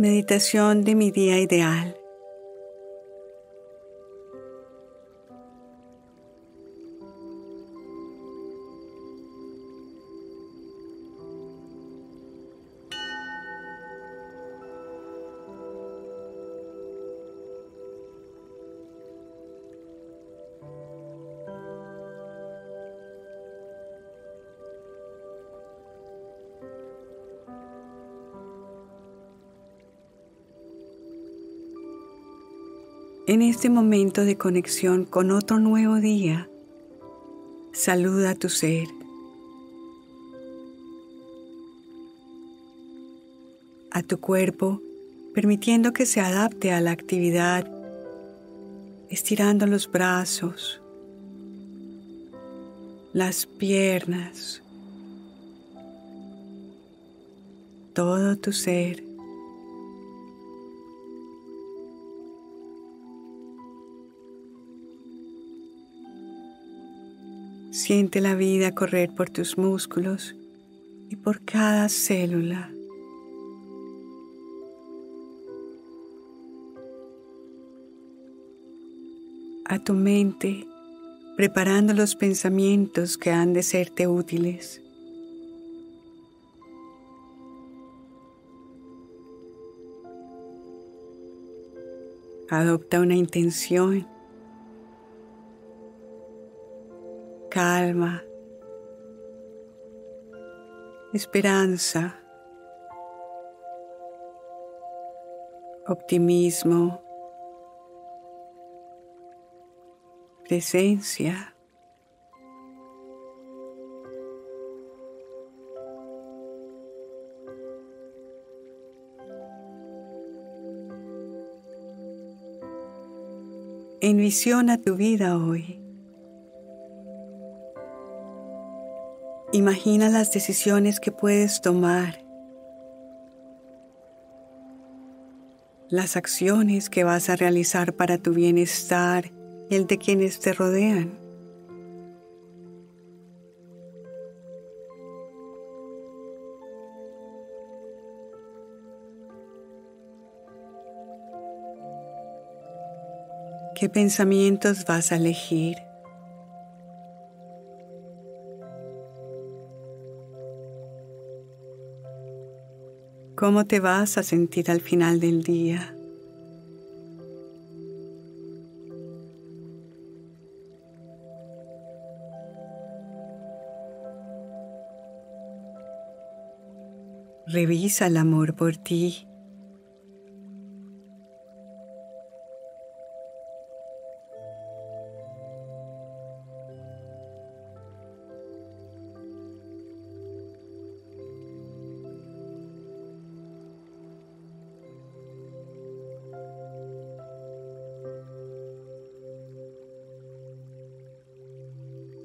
Meditación de mi día ideal. En este momento de conexión con otro nuevo día, saluda a tu ser. A tu cuerpo, permitiendo que se adapte a la actividad, estirando los brazos, las piernas, todo tu ser. Siente la vida correr por tus músculos y por cada célula. A tu mente, preparando los pensamientos que han de serte útiles. Adopta una intención calma, esperanza, optimismo, presencia. Envisiona tu vida hoy. Imagina las decisiones que puedes tomar, las acciones que vas a realizar para tu bienestar y el de quienes te rodean. ¿Qué pensamientos vas a elegir? ¿Cómo te vas a sentir al final del día? Revisa el amor por ti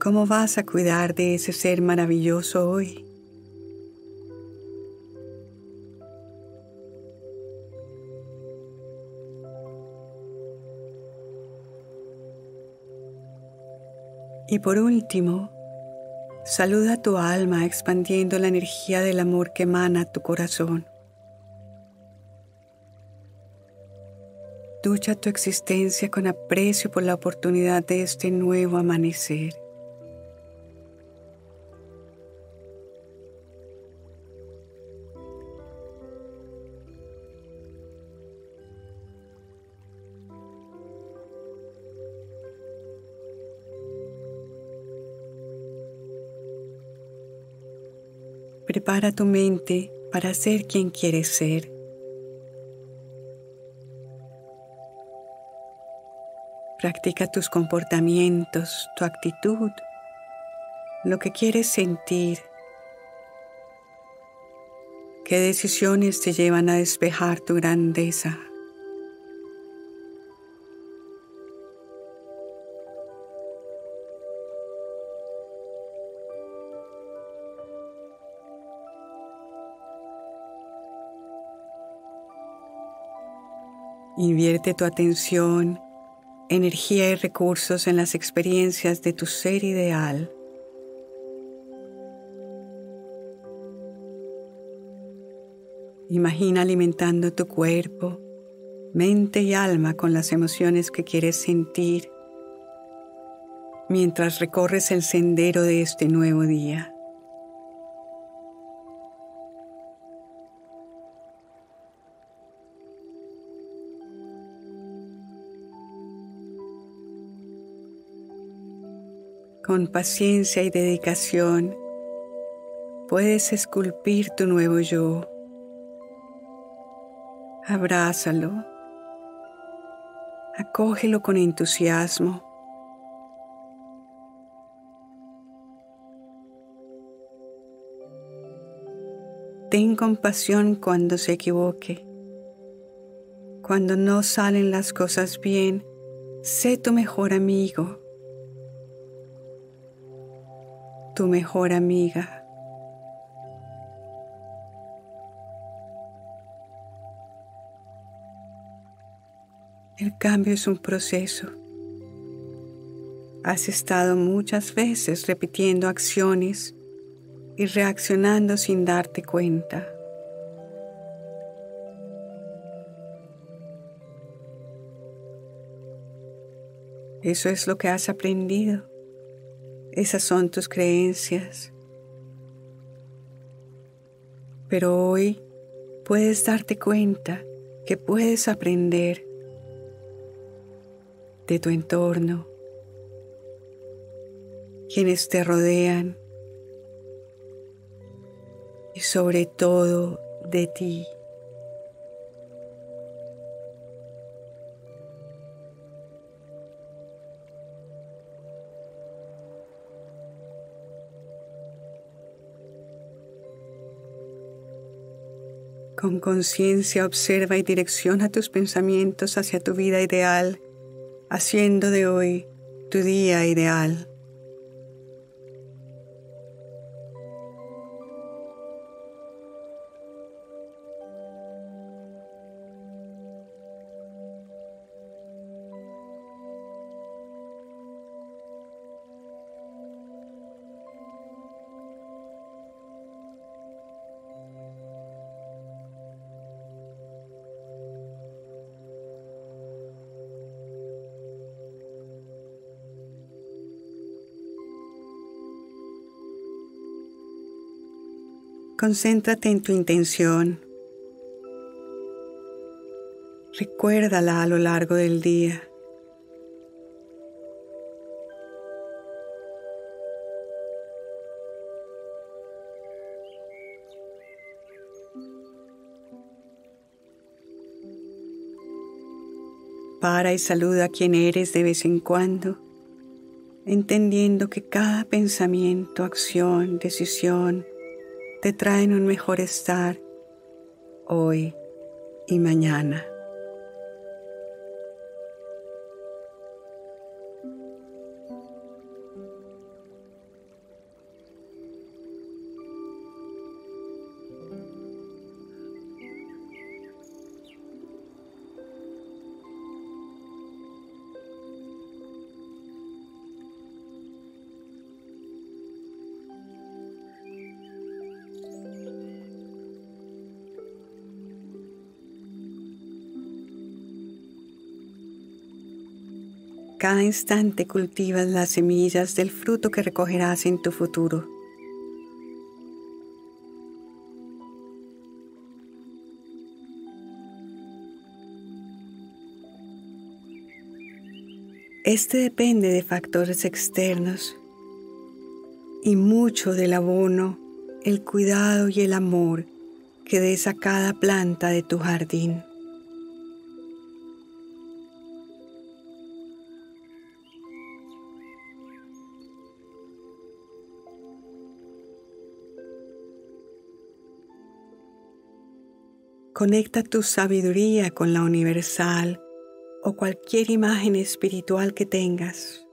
¿Cómo vas a cuidar de ese ser maravilloso hoy? Y por último, saluda a tu alma expandiendo la energía del amor que emana tu corazón. Ducha tu existencia con aprecio por la oportunidad de este nuevo amanecer. Prepara tu mente para ser quien quieres ser. Practica tus comportamientos, tu actitud, lo que quieres sentir. ¿Qué decisiones te llevan a despejar tu grandeza? Invierte tu atención, energía y recursos en las experiencias de tu ser ideal. Imagina alimentando tu cuerpo, mente y alma con las emociones que quieres sentir mientras recorres el sendero de este nuevo día. Con paciencia y dedicación puedes esculpir tu nuevo yo. Abrázalo. Acógelo con entusiasmo. Ten compasión cuando se equivoque. Cuando no salen las cosas bien, sé tu mejor amigo tu mejor amiga. El cambio es un proceso. Has estado muchas veces repitiendo acciones y reaccionando sin darte cuenta. Eso es lo que has aprendido. Esas son tus creencias. Pero hoy puedes darte cuenta que puedes aprender de tu entorno, quienes te rodean y sobre todo de ti. Con conciencia observa y direcciona tus pensamientos hacia tu vida ideal, haciendo de hoy tu día ideal. Concéntrate en tu intención. Recuérdala a lo largo del día. Para y saluda a quien eres de vez en cuando, entendiendo que cada pensamiento, acción, decisión, te traen un mejor estar hoy y mañana. Cada instante cultivas las semillas del fruto que recogerás en tu futuro. Este depende de factores externos y mucho del abono, el cuidado y el amor que des a cada planta de tu jardín. Conecta tu sabiduría con la universal o cualquier imagen espiritual que tengas.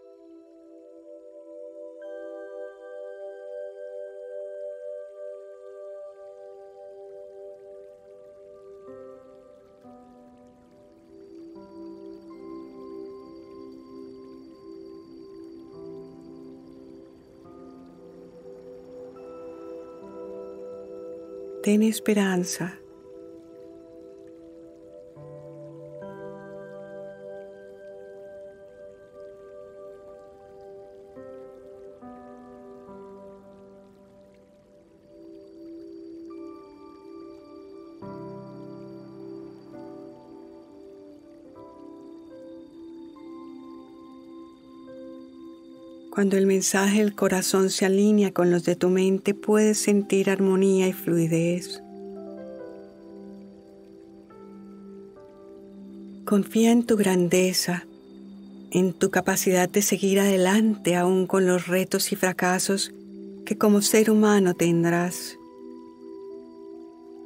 Ten esperanza Cuando el mensaje del corazón se alinea con los de tu mente, puedes sentir armonía y fluidez. Confía en tu grandeza, en tu capacidad de seguir adelante aún con los retos y fracasos que como ser humano tendrás.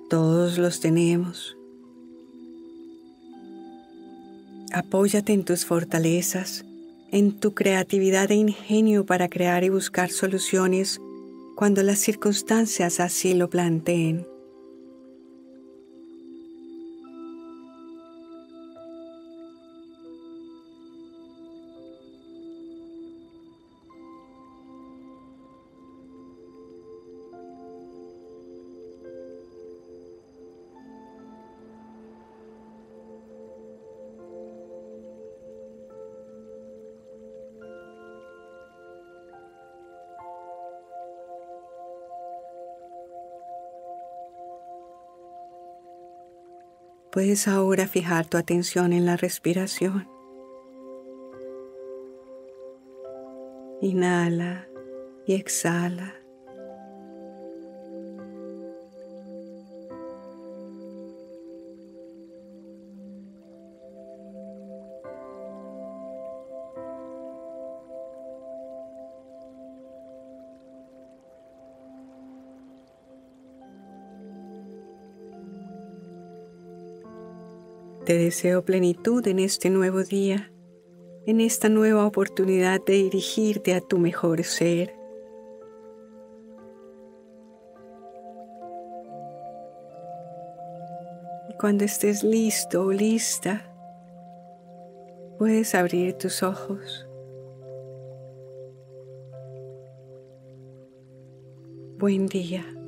Todos los tenemos. Apóyate en tus fortalezas en tu creatividad e ingenio para crear y buscar soluciones cuando las circunstancias así lo planteen. Puedes ahora fijar tu atención en la respiración. Inhala y exhala. Te deseo plenitud en este nuevo día, en esta nueva oportunidad de dirigirte a tu mejor ser. Cuando estés listo o lista, puedes abrir tus ojos. Buen día.